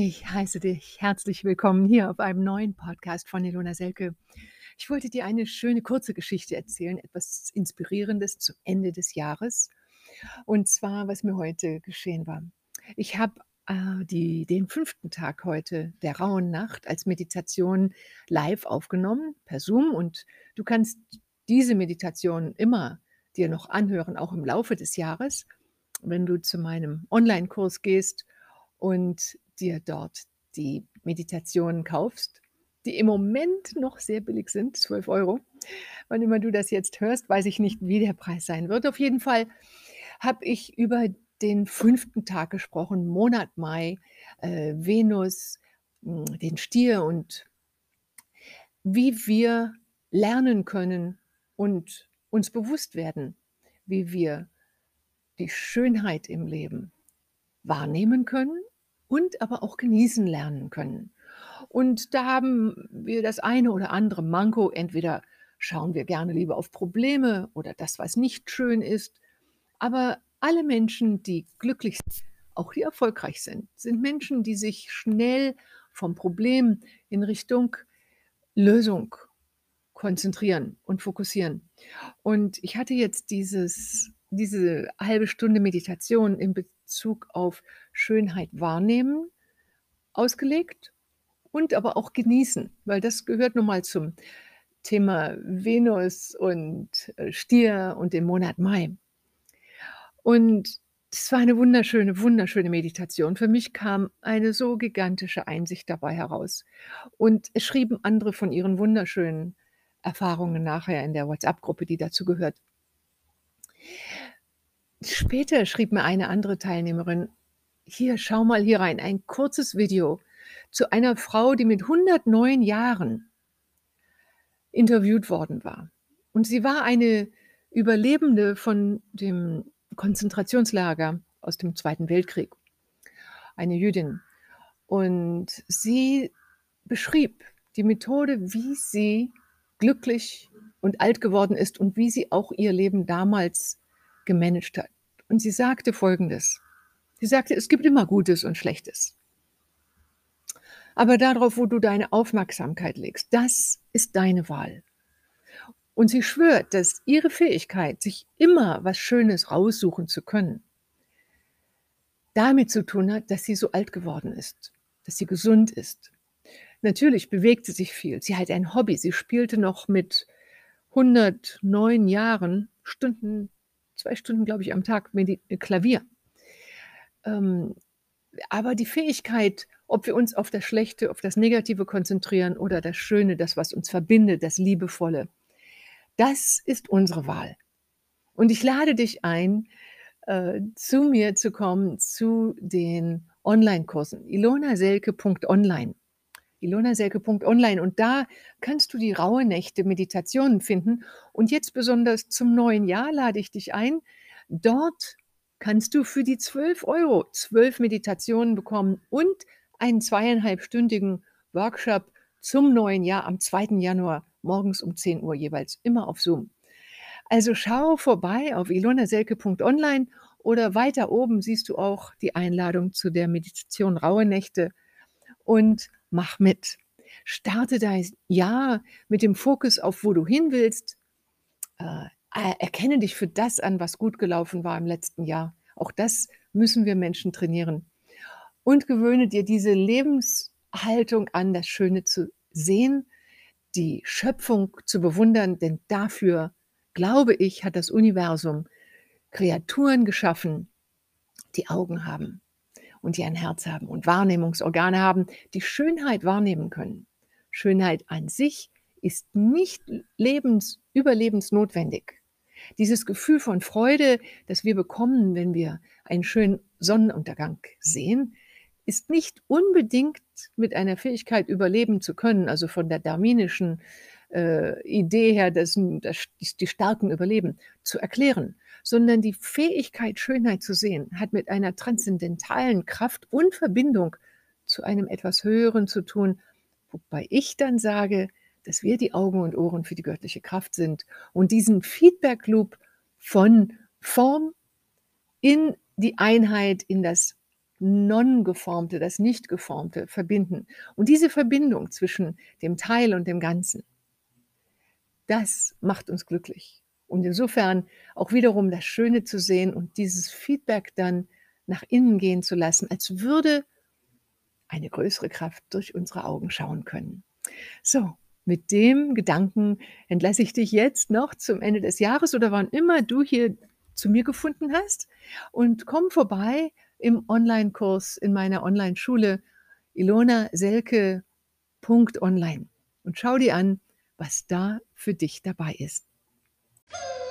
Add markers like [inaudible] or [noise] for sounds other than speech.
Ich heiße dich herzlich willkommen hier auf einem neuen Podcast von Ilona Selke. Ich wollte dir eine schöne kurze Geschichte erzählen, etwas Inspirierendes zum Ende des Jahres. Und zwar, was mir heute geschehen war. Ich habe äh, den fünften Tag heute der rauen Nacht als Meditation live aufgenommen per Zoom und du kannst diese Meditation immer dir noch anhören, auch im Laufe des Jahres, wenn du zu meinem Online-Kurs gehst und dir dort die Meditationen kaufst, die im Moment noch sehr billig sind, 12 Euro. Wann immer du das jetzt hörst, weiß ich nicht, wie der Preis sein wird. Auf jeden Fall habe ich über den fünften Tag gesprochen, Monat Mai, äh, Venus, hm, den Stier und wie wir lernen können und uns bewusst werden, wie wir die Schönheit im Leben wahrnehmen können und aber auch genießen lernen können. Und da haben wir das eine oder andere Manko. Entweder schauen wir gerne lieber auf Probleme oder das, was nicht schön ist. Aber alle Menschen, die glücklich sind, auch die erfolgreich sind, sind Menschen, die sich schnell vom Problem in Richtung Lösung konzentrieren und fokussieren. Und ich hatte jetzt dieses, diese halbe Stunde Meditation in Bezug auf Schönheit wahrnehmen ausgelegt und aber auch genießen, weil das gehört nun mal zum Thema Venus und äh, Stier und dem Monat Mai. Und es war eine wunderschöne, wunderschöne Meditation. Für mich kam eine so gigantische Einsicht dabei heraus. Und es schrieben andere von ihren wunderschönen Erfahrungen nachher in der WhatsApp-Gruppe, die dazu gehört. Später schrieb mir eine andere Teilnehmerin, hier, schau mal hier rein, ein kurzes Video zu einer Frau, die mit 109 Jahren interviewt worden war. Und sie war eine Überlebende von dem Konzentrationslager aus dem Zweiten Weltkrieg, eine Jüdin. Und sie beschrieb die Methode, wie sie glücklich und alt geworden ist und wie sie auch ihr Leben damals gemanagt hat. Und sie sagte Folgendes. Sie sagte, es gibt immer Gutes und Schlechtes. Aber darauf, wo du deine Aufmerksamkeit legst, das ist deine Wahl. Und sie schwört, dass ihre Fähigkeit, sich immer was Schönes raussuchen zu können, damit zu tun hat, dass sie so alt geworden ist, dass sie gesund ist. Natürlich bewegt sie sich viel. Sie hat ein Hobby. Sie spielte noch mit 109 Jahren Stunden zwei Stunden, glaube ich, am Tag äh, Klavier. Ähm, aber die Fähigkeit, ob wir uns auf das Schlechte, auf das Negative konzentrieren oder das Schöne, das, was uns verbindet, das Liebevolle, das ist unsere Wahl. Und ich lade dich ein, äh, zu mir zu kommen, zu den Online-Kursen. ilonaselke.online ilonaselke.online und da kannst du die raue Nächte Meditationen finden. Und jetzt besonders zum neuen Jahr lade ich dich ein. Dort kannst du für die 12 Euro zwölf Meditationen bekommen und einen zweieinhalbstündigen Workshop zum neuen Jahr am 2. Januar morgens um 10 Uhr jeweils immer auf Zoom. Also schau vorbei auf ilonaselke.online oder weiter oben siehst du auch die Einladung zu der Meditation Raue Nächte und mach mit. Starte dein Jahr mit dem Fokus auf, wo du hin willst. Äh, erkenne dich für das an, was gut gelaufen war im letzten Jahr. Auch das müssen wir Menschen trainieren. Und gewöhne dir diese Lebenshaltung an, das Schöne zu sehen, die Schöpfung zu bewundern, denn dafür, glaube ich, hat das Universum Kreaturen geschaffen, die Augen haben und die ein Herz haben und Wahrnehmungsorgane haben, die Schönheit wahrnehmen können. Schönheit an sich ist nicht lebens, überlebensnotwendig. Dieses Gefühl von Freude, das wir bekommen, wenn wir einen schönen Sonnenuntergang sehen, ist nicht unbedingt mit einer Fähigkeit überleben zu können, also von der darwinischen äh, Idee her, dass, dass die Starken überleben, zu erklären, sondern die Fähigkeit, Schönheit zu sehen, hat mit einer transzendentalen Kraft und Verbindung zu einem etwas Höheren zu tun, wobei ich dann sage, dass wir die Augen und Ohren für die göttliche Kraft sind und diesen Feedback Loop von Form in die Einheit, in das Non-Geformte, das Nicht-Geformte verbinden. Und diese Verbindung zwischen dem Teil und dem Ganzen, das macht uns glücklich. Und insofern auch wiederum das Schöne zu sehen und dieses Feedback dann nach innen gehen zu lassen, als würde eine größere Kraft durch unsere Augen schauen können. So, mit dem Gedanken entlasse ich dich jetzt noch zum Ende des Jahres oder wann immer du hier zu mir gefunden hast und komm vorbei im Online-Kurs in meiner Online-Schule ilonaselke.online und schau dir an, was da für dich dabei ist. Woo! [laughs]